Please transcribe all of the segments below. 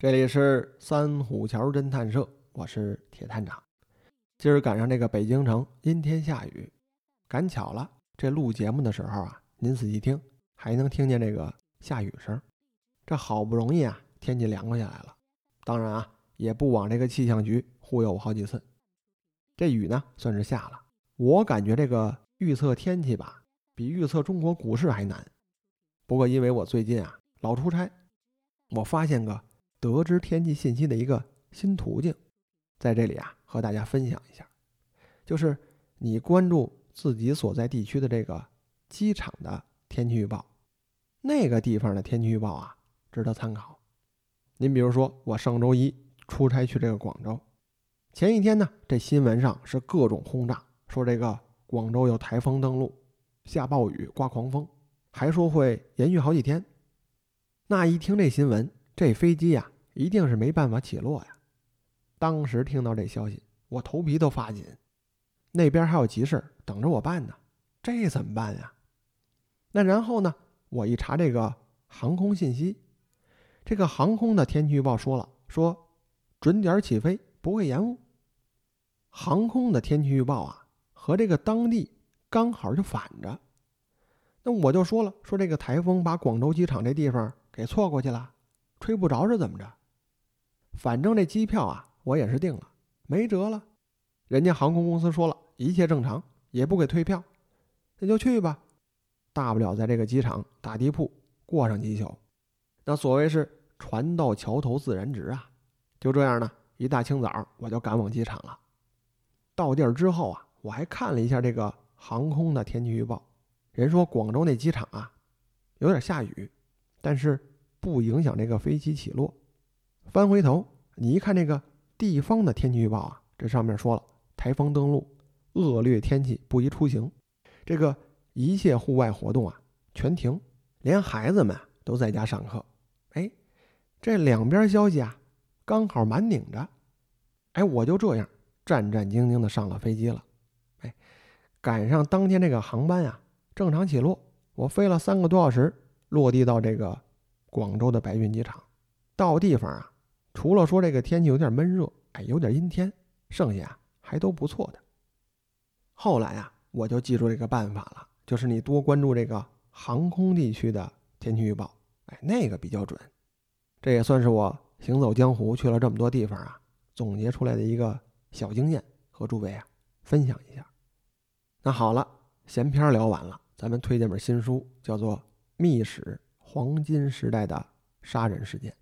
这里是三虎桥侦探社，我是铁探长。今儿赶上这个北京城阴天下雨，赶巧了，这录节目的时候啊，您仔细听，还能听见这个下雨声。这好不容易啊，天气凉快下来了。当然啊，也不枉这个气象局忽悠我好几次。这雨呢，算是下了。我感觉这个预测天气吧，比预测中国股市还难。不过因为我最近啊老出差，我发现个。得知天气信息的一个新途径，在这里啊和大家分享一下，就是你关注自己所在地区的这个机场的天气预报，那个地方的天气预报啊值得参考。您比如说，我上周一出差去这个广州，前一天呢，这新闻上是各种轰炸，说这个广州有台风登陆，下暴雨，刮狂风，还说会延续好几天。那一听这新闻。这飞机呀，一定是没办法起落呀！当时听到这消息，我头皮都发紧。那边还有急事等着我办呢，这怎么办呀？那然后呢？我一查这个航空信息，这个航空的天气预报说了，说准点起飞，不会延误。航空的天气预报啊，和这个当地刚好就反着。那我就说了，说这个台风把广州机场这地方给错过去了。吹不着是怎么着？反正这机票啊，我也是订了，没辙了。人家航空公司说了一切正常，也不给退票，那就去吧。大不了在这个机场打地铺过上几宿。那所谓是船到桥头自然直啊。就这样呢，一大清早我就赶往机场了。到地儿之后啊，我还看了一下这个航空的天气预报，人说广州那机场啊，有点下雨，但是。不影响这个飞机起落。翻回头，你一看这个地方的天气预报啊，这上面说了台风登陆，恶劣天气不宜出行，这个一切户外活动啊全停，连孩子们都在家上课。哎，这两边消息啊刚好满拧着。哎，我就这样战战兢兢的上了飞机了。哎，赶上当天这个航班啊正常起落，我飞了三个多小时，落地到这个。广州的白云机场，到地方啊，除了说这个天气有点闷热，哎，有点阴天，剩下啊还都不错的。后来啊，我就记住这个办法了，就是你多关注这个航空地区的天气预报，哎，那个比较准。这也算是我行走江湖去了这么多地方啊，总结出来的一个小经验，和诸位啊分享一下。那好了，闲篇聊完了，咱们推荐本新书，叫做《秘史》。黄金时代的杀人事件，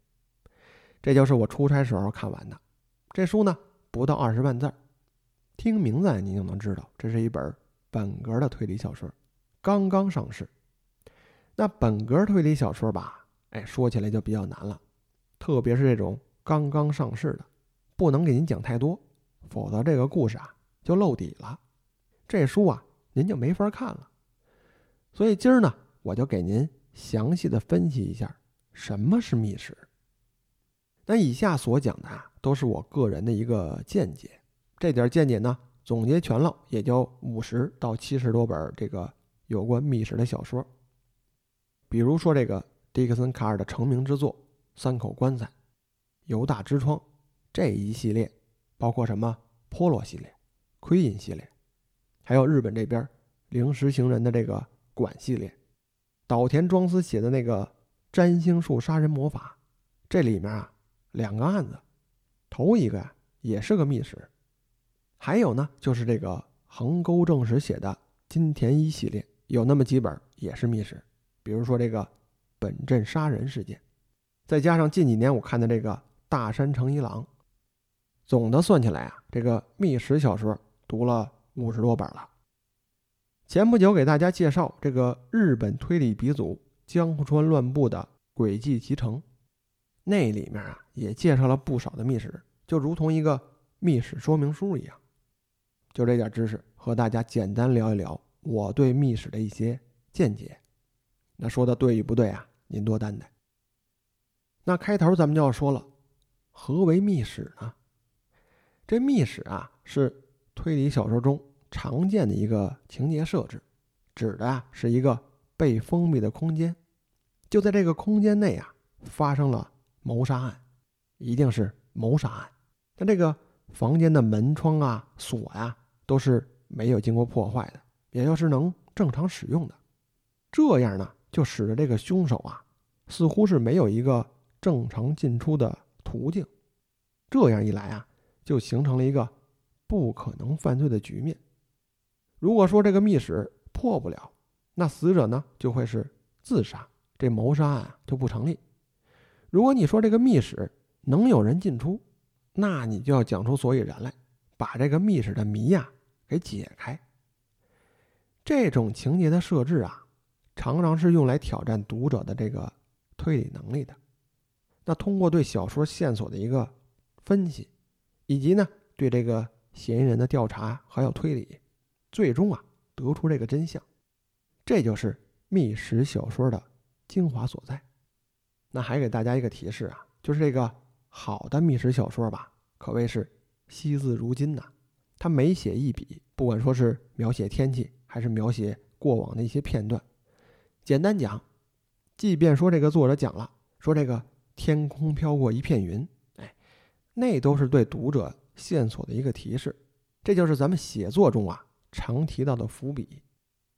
这就是我出差时候看完的。这书呢不到二十万字儿，听名字您就能知道，这是一本本格的推理小说，刚刚上市。那本格推理小说吧，哎，说起来就比较难了，特别是这种刚刚上市的，不能给您讲太多，否则这个故事啊就露底了，这书啊您就没法看了。所以今儿呢，我就给您。详细的分析一下什么是密史。那以下所讲的啊，都是我个人的一个见解。这点见解呢，总结全了也就五十到七十多本这个有关密史的小说。比如说这个迪克森卡尔的成名之作《三口棺材》《犹大之窗》这一系列，包括什么波罗系列、奎因系列，还有日本这边灵石行人的这个馆系列。岛田庄司写的那个占星术杀人魔法，这里面啊两个案子，头一个呀也是个密史，还有呢就是这个横沟正史写的金田一系列，有那么几本也是密史，比如说这个本镇杀人事件，再加上近几年我看的这个大山诚一郎，总的算起来啊，这个密史小说读了五十多本了。前不久给大家介绍这个日本推理鼻祖江户川乱步的《诡计集成》，那里面啊也介绍了不少的密史，就如同一个密史说明书一样。就这点知识，和大家简单聊一聊我对密史的一些见解。那说的对与不对啊？您多担待。那开头咱们就要说了，何为密史呢？这密史啊是推理小说中。常见的一个情节设置，指的啊是一个被封闭的空间，就在这个空间内啊发生了谋杀案，一定是谋杀案。但这个房间的门窗啊、锁呀，都是没有经过破坏的，也就是能正常使用的。这样呢，就使得这个凶手啊，似乎是没有一个正常进出的途径。这样一来啊，就形成了一个不可能犯罪的局面。如果说这个密室破不了，那死者呢就会是自杀，这谋杀案就不成立。如果你说这个密室能有人进出，那你就要讲出所以然来，把这个密室的谜呀给解开。这种情节的设置啊，常常是用来挑战读者的这个推理能力的。那通过对小说线索的一个分析，以及呢对这个嫌疑人的调查还有推理。最终啊，得出这个真相，这就是密室小说的精华所在。那还给大家一个提示啊，就是这个好的密室小说吧，可谓是惜字如金呐。他每写一笔，不管说是描写天气，还是描写过往的一些片段，简单讲，即便说这个作者讲了，说这个天空飘过一片云，哎，那都是对读者线索的一个提示。这就是咱们写作中啊。常提到的伏笔，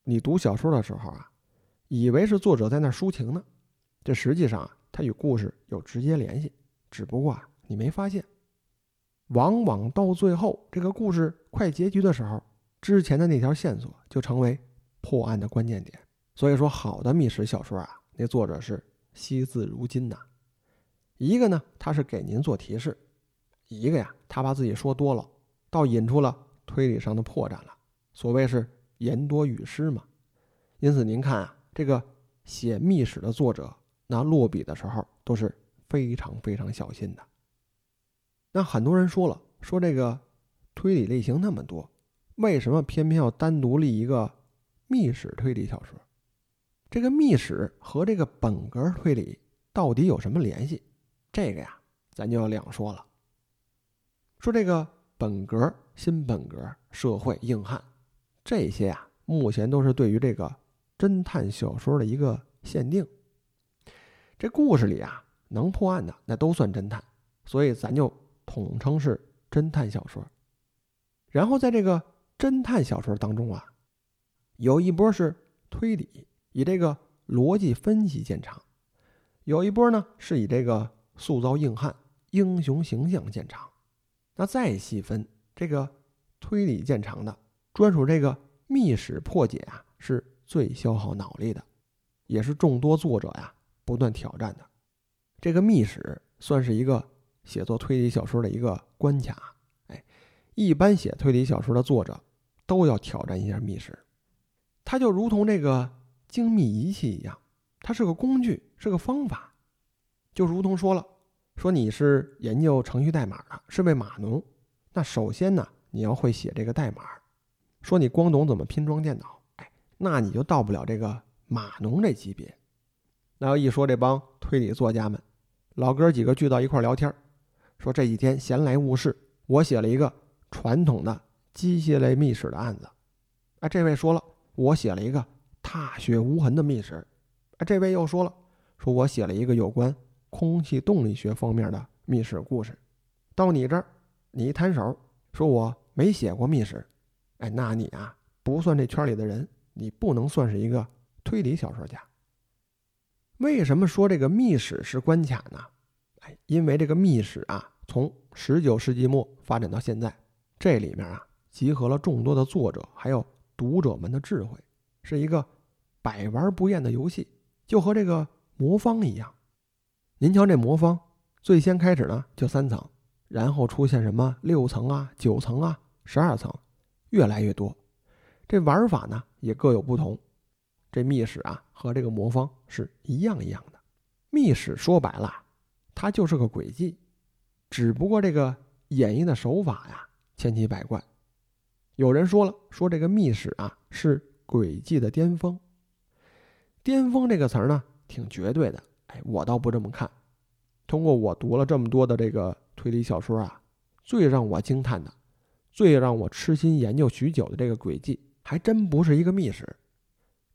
你读小说的时候啊，以为是作者在那抒情呢，这实际上啊，它与故事有直接联系，只不过啊，你没发现。往往到最后这个故事快结局的时候，之前的那条线索就成为破案的关键点。所以说，好的密室小说啊，那作者是惜字如金呐。一个呢，他是给您做提示；一个呀，他把自己说多了，倒引出了推理上的破绽了。所谓是言多语失嘛，因此您看啊，这个写密史的作者，那落笔的时候都是非常非常小心的。那很多人说了，说这个推理类型那么多，为什么偏偏要单独立一个密史推理小说？这个密史和这个本格推理到底有什么联系？这个呀，咱就要两说了。说这个本格、新本格、社会硬汉。这些啊，目前都是对于这个侦探小说的一个限定。这故事里啊，能破案的那都算侦探，所以咱就统称是侦探小说。然后在这个侦探小说当中啊，有一波是推理，以这个逻辑分析见长；有一波呢是以这个塑造硬汉、英雄形象见长。那再细分，这个推理见长的。专属这个密室破解啊，是最消耗脑力的，也是众多作者呀不断挑战的。这个密室算是一个写作推理小说的一个关卡。哎，一般写推理小说的作者都要挑战一下密室。它就如同这个精密仪器一样，它是个工具，是个方法。就如同说了，说你是研究程序代码的，是位码农，那首先呢，你要会写这个代码。说你光懂怎么拼装电脑，哎，那你就到不了这个码农这级别。然后一说这帮推理作家们，老哥几个聚到一块聊天，说这几天闲来无事，我写了一个传统的机械类密室的案子。哎，这位说了，我写了一个踏雪无痕的密室。哎，这位又说了，说我写了一个有关空气动力学方面的密室故事。到你这儿，你一摊手，说我没写过密室。哎，那你啊不算这圈里的人，你不能算是一个推理小说家。为什么说这个密室是关卡呢？哎，因为这个密室啊，从十九世纪末发展到现在，这里面啊集合了众多的作者还有读者们的智慧，是一个百玩不厌的游戏，就和这个魔方一样。您瞧这魔方，最先开始呢就三层，然后出现什么六层啊、九层啊、十二层。越来越多，这玩法呢也各有不同。这密室啊和这个魔方是一样一样的。密室说白了，它就是个诡计，只不过这个演绎的手法呀千奇百怪。有人说了，说这个密室啊是诡计的巅峰。巅峰这个词儿呢挺绝对的，哎，我倒不这么看。通过我读了这么多的这个推理小说啊，最让我惊叹的。最让我痴心研究许久的这个轨迹，还真不是一个密室，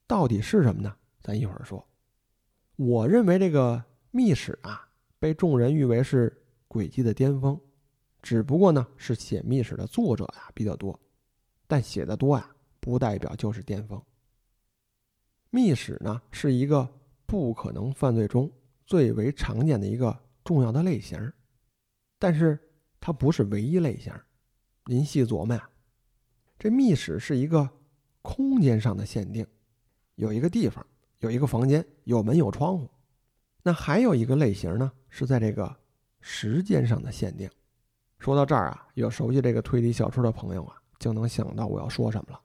到底是什么呢？咱一会儿说。我认为这个密室啊，被众人誉为是诡计的巅峰，只不过呢是写密史的作者呀比较多，但写的多呀不代表就是巅峰。密史呢是一个不可能犯罪中最为常见的一个重要的类型，但是它不是唯一类型。您细琢磨呀，这密室是一个空间上的限定，有一个地方，有一个房间，有门有窗户。那还有一个类型呢，是在这个时间上的限定。说到这儿啊，有熟悉这个推理小说的朋友啊，就能想到我要说什么了。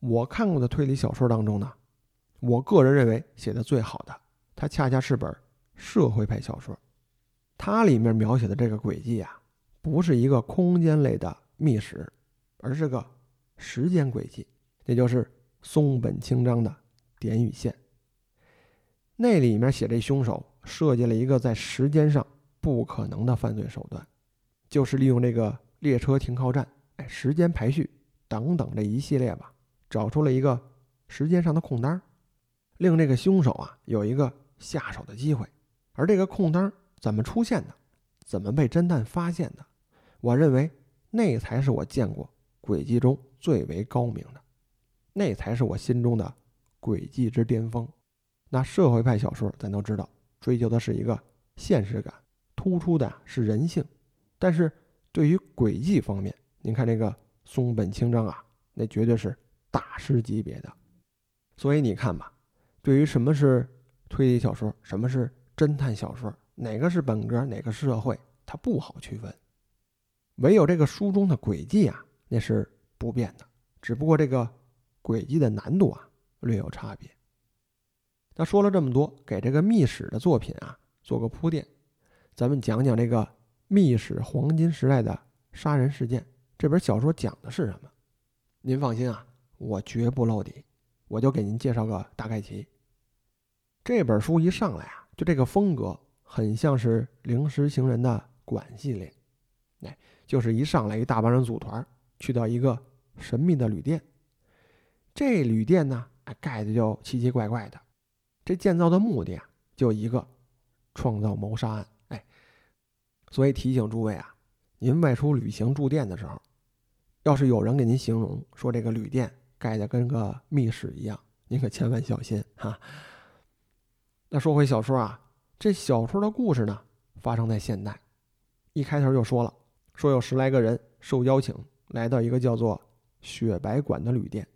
我看过的推理小说当中呢。我个人认为写的最好的，它恰恰是本社会派小说。它里面描写的这个轨迹啊，不是一个空间类的密室，而是个时间轨迹，也就是松本清张的点与线。那里面写这凶手设计了一个在时间上不可能的犯罪手段，就是利用这个列车停靠站、哎时间排序等等这一系列吧，找出了一个时间上的空档。令这个凶手啊有一个下手的机会，而这个空当怎么出现的，怎么被侦探发现的？我认为那才是我见过诡计中最为高明的，那才是我心中的诡计之巅峰。那社会派小说咱都知道，追求的是一个现实感，突出的是人性，但是对于诡计方面，您看这个松本清张啊，那绝对是大师级别的。所以你看吧。对于什么是推理小说，什么是侦探小说，哪个是本格，哪个是社会，它不好区分。唯有这个书中的轨迹啊，那是不变的，只不过这个轨迹的难度啊略有差别。那说了这么多，给这个密史的作品啊做个铺垫，咱们讲讲这个密史黄金时代的杀人事件。这本小说讲的是什么？您放心啊，我绝不露底，我就给您介绍个大概齐。这本书一上来啊，就这个风格很像是《灵石行人》的馆系列，哎，就是一上来一大帮人组团去到一个神秘的旅店。这旅店呢，哎，盖的就奇奇怪怪的。这建造的目的啊，就一个，创造谋杀案。哎，所以提醒诸位啊，您外出旅行住店的时候，要是有人给您形容说这个旅店盖的跟个密室一样，您可千万小心哈。那说回小说啊，这小说的故事呢，发生在现代。一开头就说了，说有十来个人受邀请来到一个叫做“雪白馆”的旅店。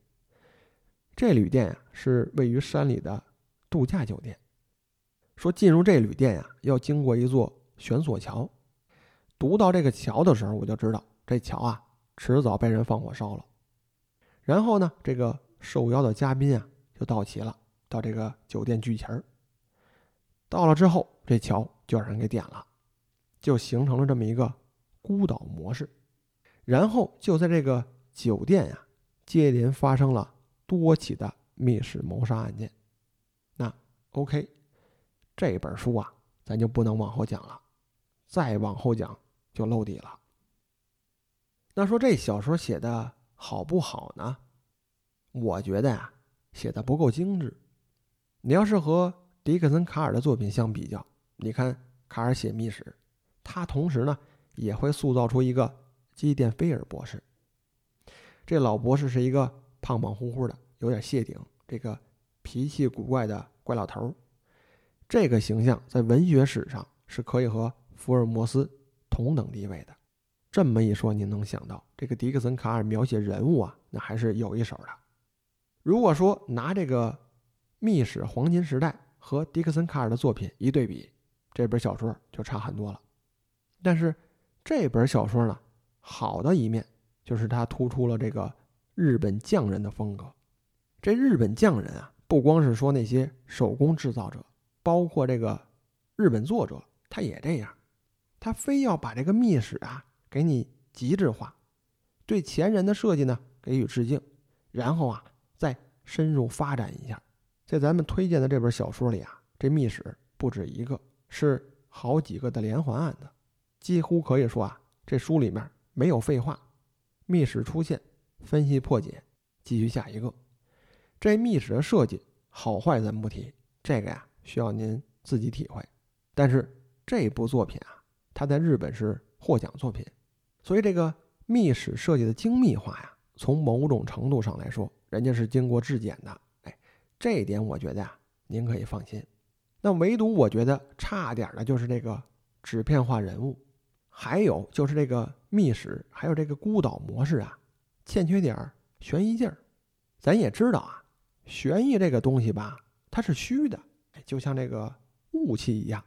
这旅店呀，是位于山里的度假酒店。说进入这旅店呀，要经过一座悬索桥。读到这个桥的时候，我就知道这桥啊，迟早被人放火烧了。然后呢，这个受邀的嘉宾啊，就到齐了，到这个酒店聚齐儿。到了之后，这桥就让人给点了，就形成了这么一个孤岛模式。然后就在这个酒店呀，接连发生了多起的密室谋杀案件。那 OK，这本书啊，咱就不能往后讲了，再往后讲就露底了。那说这小说写的好不好呢？我觉得呀，写的不够精致。你要是和迪克森·卡尔的作品相比较，你看卡尔写密室，他同时呢也会塑造出一个基甸菲尔博士。这老博士是一个胖胖乎乎的、有点谢顶、这个脾气古怪的怪老头儿。这个形象在文学史上是可以和福尔摩斯同等地位的。这么一说，您能想到这个迪克森·卡尔描写人物啊，那还是有一手的。如果说拿这个密史黄金时代，和迪克森·卡尔的作品一对比，这本小说就差很多了。但是这本小说呢，好的一面就是它突出了这个日本匠人的风格。这日本匠人啊，不光是说那些手工制造者，包括这个日本作者，他也这样，他非要把这个密室啊给你极致化，对前人的设计呢给予致敬，然后啊再深入发展一下。在咱们推荐的这本小说里啊，这密室不止一个，是好几个的连环案子，几乎可以说啊，这书里面没有废话。密室出现，分析破解，继续下一个。这密室的设计好坏咱不提，这个呀需要您自己体会。但是这部作品啊，它在日本是获奖作品。所以这个密室设计的精密化呀，从某种程度上来说，人家是经过质检的。哎，这一点我觉得呀，您可以放心。那唯独我觉得差点的就是这个纸片化人物，还有就是这个密室，还有这个孤岛模式啊，欠缺点悬疑劲儿。咱也知道啊，悬疑这个东西吧，它是虚的，就像这个雾气一样，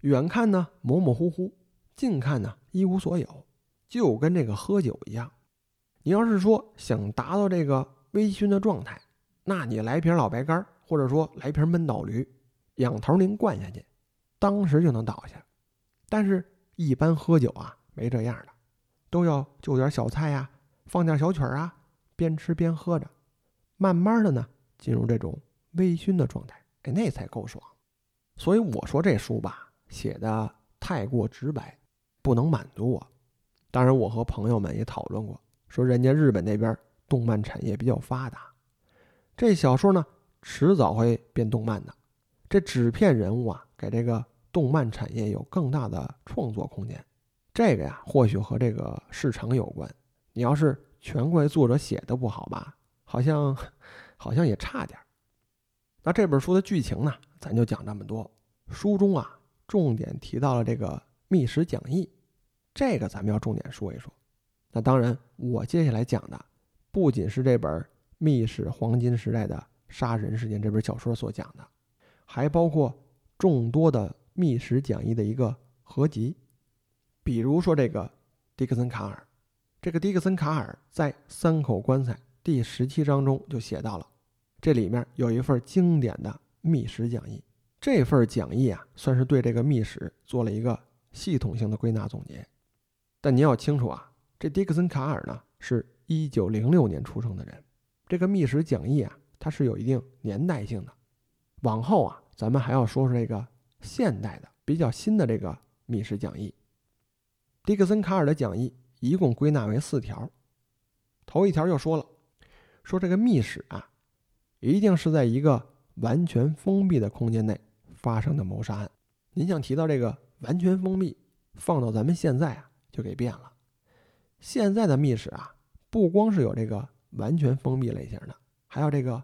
远看呢模模糊糊，近看呢一无所有，就跟这个喝酒一样。你要是说想达到这个微醺的状态，那你来瓶老白干，或者说来瓶闷倒驴。仰头您灌下去，当时就能倒下。但是，一般喝酒啊，没这样的，都要就点小菜呀，放点小曲儿啊，边吃边喝着，慢慢的呢，进入这种微醺的状态，哎，那才够爽。所以我说这书吧，写的太过直白，不能满足我。当然，我和朋友们也讨论过，说人家日本那边动漫产业比较发达，这小说呢，迟早会变动漫的。这纸片人物啊，给这个动漫产业有更大的创作空间。这个呀，或许和这个市场有关。你要是全怪作者写的不好吧，好像好像也差点那这本书的剧情呢，咱就讲这么多。书中啊，重点提到了这个密室讲义，这个咱们要重点说一说。那当然，我接下来讲的不仅是这本《密室黄金时代的杀人事件》这本小说所讲的。还包括众多的密室讲义的一个合集，比如说这个迪克森卡尔，这个迪克森卡尔在《三口棺材》第十七章中就写到了，这里面有一份经典的密室讲义，这份讲义啊，算是对这个密室做了一个系统性的归纳总结。但您要清楚啊，这迪克森卡尔呢，是一九零六年出生的人，这个密室讲义啊，它是有一定年代性的。往后啊，咱们还要说说这个现代的、比较新的这个密室讲义。迪克森卡尔的讲义一共归纳为四条。头一条就说了，说这个密室啊，一定是在一个完全封闭的空间内发生的谋杀案。您想提到这个完全封闭，放到咱们现在啊，就给变了。现在的密室啊，不光是有这个完全封闭类型的，还有这个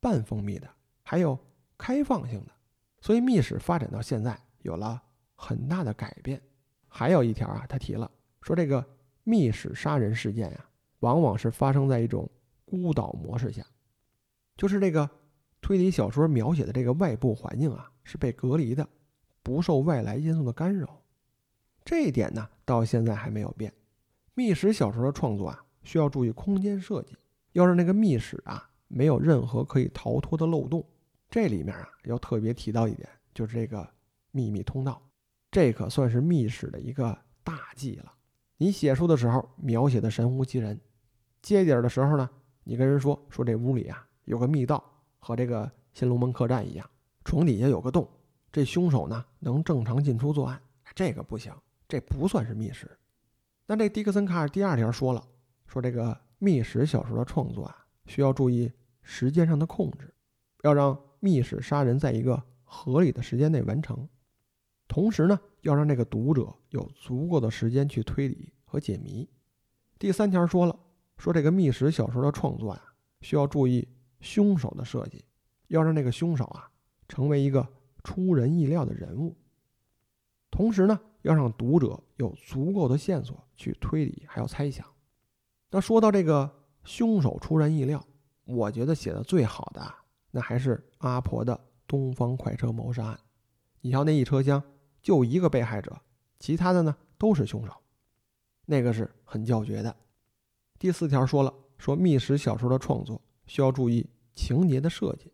半封闭的，还有。开放性的，所以密室发展到现在有了很大的改变。还有一条啊，他提了说，这个密室杀人事件呀，往往是发生在一种孤岛模式下，就是这个推理小说描写的这个外部环境啊是被隔离的，不受外来因素的干扰。这一点呢，到现在还没有变。密室小说的创作啊，需要注意空间设计，要让那个密室啊没有任何可以逃脱的漏洞。这里面啊，要特别提到一点，就是这个秘密通道，这可算是密室的一个大忌了。你写书的时候描写的神乎其人，接底儿的时候呢，你跟人说说这屋里啊有个密道，和这个新龙门客栈一样，床底下有个洞，这凶手呢能正常进出作案，这个不行，这不算是密室。那这迪克森卡尔第二条说了，说这个密室小说的创作啊，需要注意时间上的控制，要让。密室杀人在一个合理的时间内完成，同时呢，要让这个读者有足够的时间去推理和解谜。第三条说了，说这个密室小说的创作呀，需要注意凶手的设计，要让那个凶手啊成为一个出人意料的人物，同时呢，要让读者有足够的线索去推理还要猜想。那说到这个凶手出人意料，我觉得写的最好的。那还是阿婆的东方快车谋杀案，你瞧那一车厢就一个被害者，其他的呢都是凶手，那个是很叫绝的。第四条说了，说密室小说的创作需要注意情节的设计，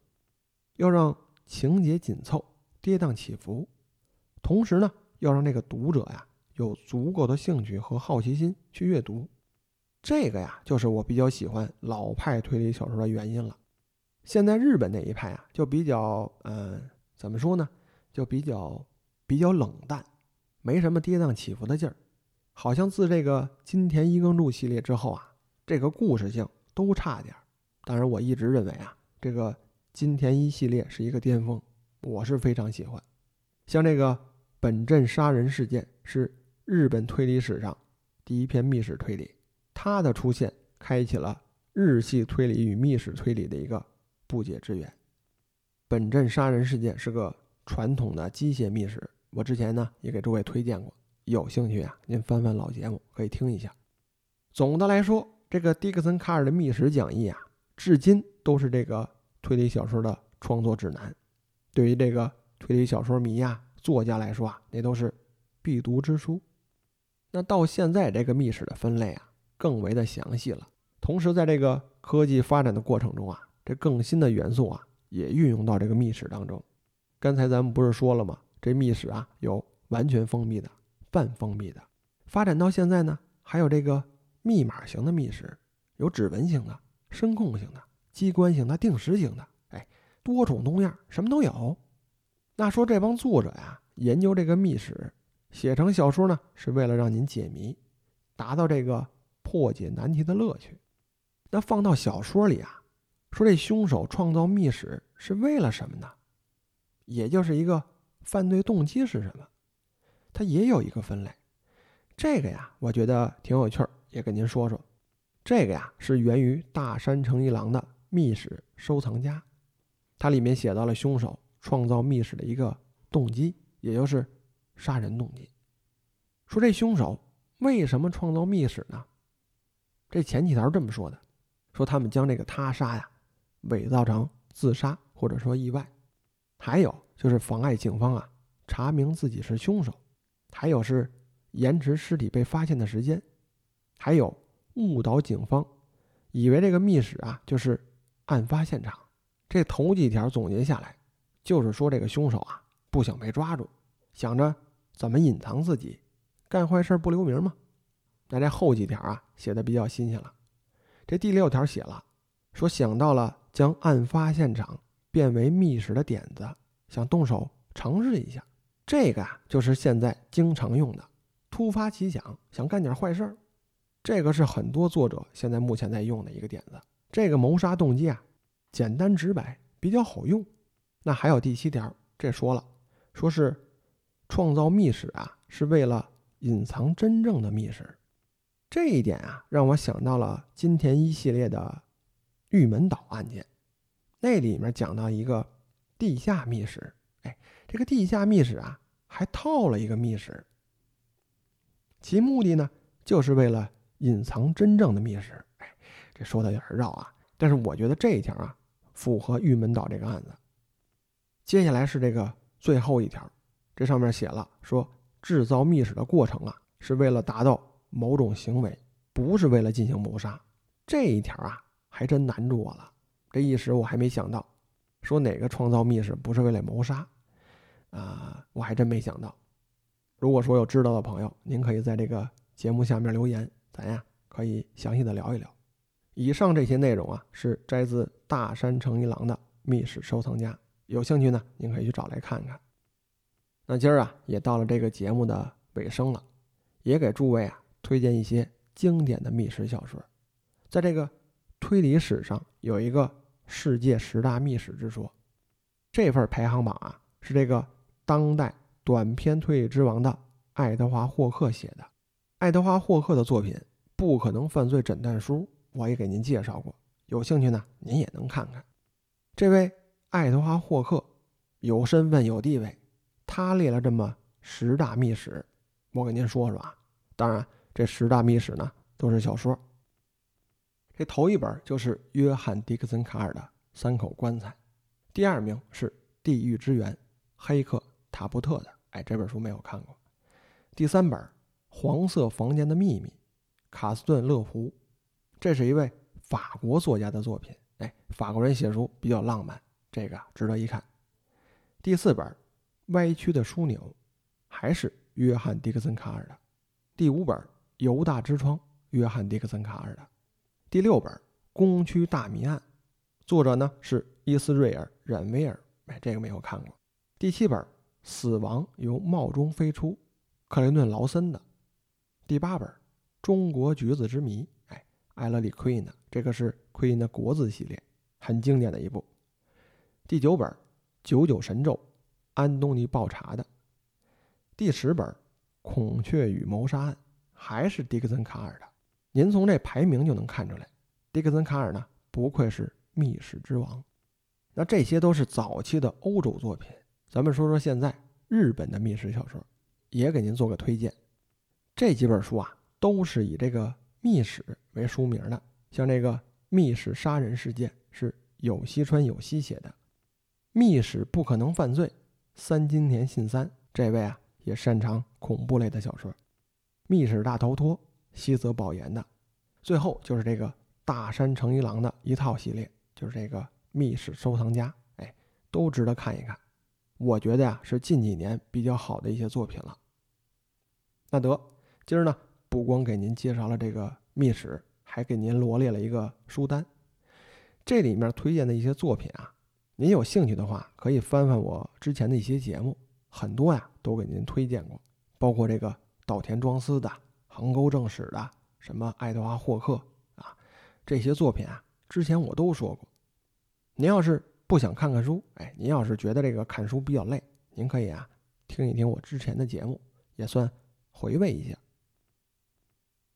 要让情节紧凑、跌宕起伏，同时呢要让那个读者呀有足够的兴趣和好奇心去阅读。这个呀就是我比较喜欢老派推理小说的原因了。现在日本那一派啊，就比较，嗯，怎么说呢？就比较比较冷淡，没什么跌宕起伏的劲儿，好像自这个金田一耕助系列之后啊，这个故事性都差点儿。当然，我一直认为啊，这个金田一系列是一个巅峰，我是非常喜欢。像这个本镇杀人事件是日本推理史上第一篇密室推理，它的出现开启了日系推理与密室推理的一个不解之缘。本镇杀人事件是个传统的机械密室，我之前呢也给诸位推荐过，有兴趣啊，您翻翻老节目可以听一下。总的来说，这个迪克森卡尔的密室讲义啊，至今都是这个推理小说的创作指南。对于这个推理小说迷呀、作家来说啊，那都是必读之书。那到现在，这个密室的分类啊，更为的详细了。同时，在这个科技发展的过程中啊，这更新的元素啊，也运用到这个密室当中。刚才咱们不是说了吗？这密室啊，有完全封闭的、半封闭的。发展到现在呢，还有这个密码型的密室，有指纹型的、声控型的、机关型的、定时型的。哎，多种多样，什么都有。那说这帮作者呀，研究这个密室，写成小说呢，是为了让您解谜，达到这个破解难题的乐趣。那放到小说里啊，说这凶手创造密室是为了什么呢？也就是一个犯罪动机是什么？它也有一个分类。这个呀，我觉得挺有趣儿，也跟您说说。这个呀，是源于大山诚一郎的《密室收藏家》，它里面写到了凶手。创造密室的一个动机，也就是杀人动机。说这凶手为什么创造密室呢？这前几条这么说的：说他们将这个他杀呀伪造成自杀或者说意外，还有就是妨碍警方啊查明自己是凶手，还有是延迟尸体被发现的时间，还有误导警方，以为这个密室啊就是案发现场。这头几条总结下来。就是说，这个凶手啊，不想被抓住，想着怎么隐藏自己，干坏事不留名嘛。那这后几条啊，写的比较新鲜了。这第六条写了，说想到了将案发现场变为密室的点子，想动手尝试一下。这个啊，就是现在经常用的，突发奇想，想干点坏事儿。这个是很多作者现在目前在用的一个点子。这个谋杀动机啊，简单直白，比较好用。那还有第七条，这说了，说是创造密室啊，是为了隐藏真正的密室。这一点啊，让我想到了金田一系列的玉门岛案件，那里面讲到一个地下密室，哎，这个地下密室啊，还套了一个密室，其目的呢，就是为了隐藏真正的密室。哎，这说的有点绕啊，但是我觉得这一条啊，符合玉门岛这个案子。接下来是这个最后一条，这上面写了说，制造密室的过程啊，是为了达到某种行为，不是为了进行谋杀。这一条啊，还真难住我了。这一时我还没想到，说哪个创造密室不是为了谋杀？啊，我还真没想到。如果说有知道的朋友，您可以在这个节目下面留言，咱呀可以详细的聊一聊。以上这些内容啊，是摘自大山诚一郎的《密室收藏家》。有兴趣呢，您可以去找来看看。那今儿啊，也到了这个节目的尾声了，也给诸位啊推荐一些经典的密室小说。在这个推理史上，有一个世界十大密史之说，这份排行榜啊是这个当代短篇推理之王的爱德华霍克写的。爱德华霍克的作品《不可能犯罪诊断书》，我也给您介绍过，有兴趣呢，您也能看看。这位。爱德华·霍克有身份有地位，他列了这么十大密史，我给您说说啊。当然，这十大密史呢都是小说。这头一本就是约翰·迪克森·卡尔的《三口棺材》，第二名是《地狱之源》，黑客塔布特的。哎，这本书没有看过。第三本《黄色房间的秘密》，卡斯顿·勒胡，这是一位法国作家的作品。哎，法国人写书比较浪漫。这个值得一看。第四本《歪曲的枢纽》还是约翰·迪克森·卡尔的。第五本《犹大之窗》约翰·迪克森·卡尔的。第六本《工区大谜案》，作者呢是伊斯瑞尔·冉威尔。哎，这个没有看过。第七本《死亡由帽中飞出》，克林顿·劳森的。第八本《中国橘子之谜》，哎，艾勒里·奎因的。这个是奎因的国字系列，很经典的一部。第九本《九九神咒》，安东尼·鲍查的；第十本《孔雀与谋杀案》还是迪克森卡尔的。您从这排名就能看出来，迪克森卡尔呢不愧是密室之王。那这些都是早期的欧洲作品，咱们说说现在日本的密室小说，也给您做个推荐。这几本书啊，都是以这个密室为书名的。像这个《密室杀人事件》是有西川有希写的，《密室不可能犯罪》三金田信三这位啊也擅长恐怖类的小说，《密室大逃脱》。西泽保研的，最后就是这个大山诚一郎的一套系列，就是这个密室收藏家，哎，都值得看一看。我觉得呀，是近几年比较好的一些作品了。那得，今儿呢，不光给您介绍了这个密室，还给您罗列了一个书单。这里面推荐的一些作品啊，您有兴趣的话，可以翻翻我之前的一些节目，很多呀都给您推荐过，包括这个岛田庄司的。横沟正史的什么爱德华霍克啊，这些作品啊，之前我都说过。您要是不想看看书，哎，您要是觉得这个看书比较累，您可以啊听一听我之前的节目，也算回味一下。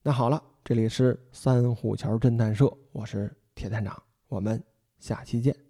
那好了，这里是三虎桥侦探社，我是铁探长，我们下期见。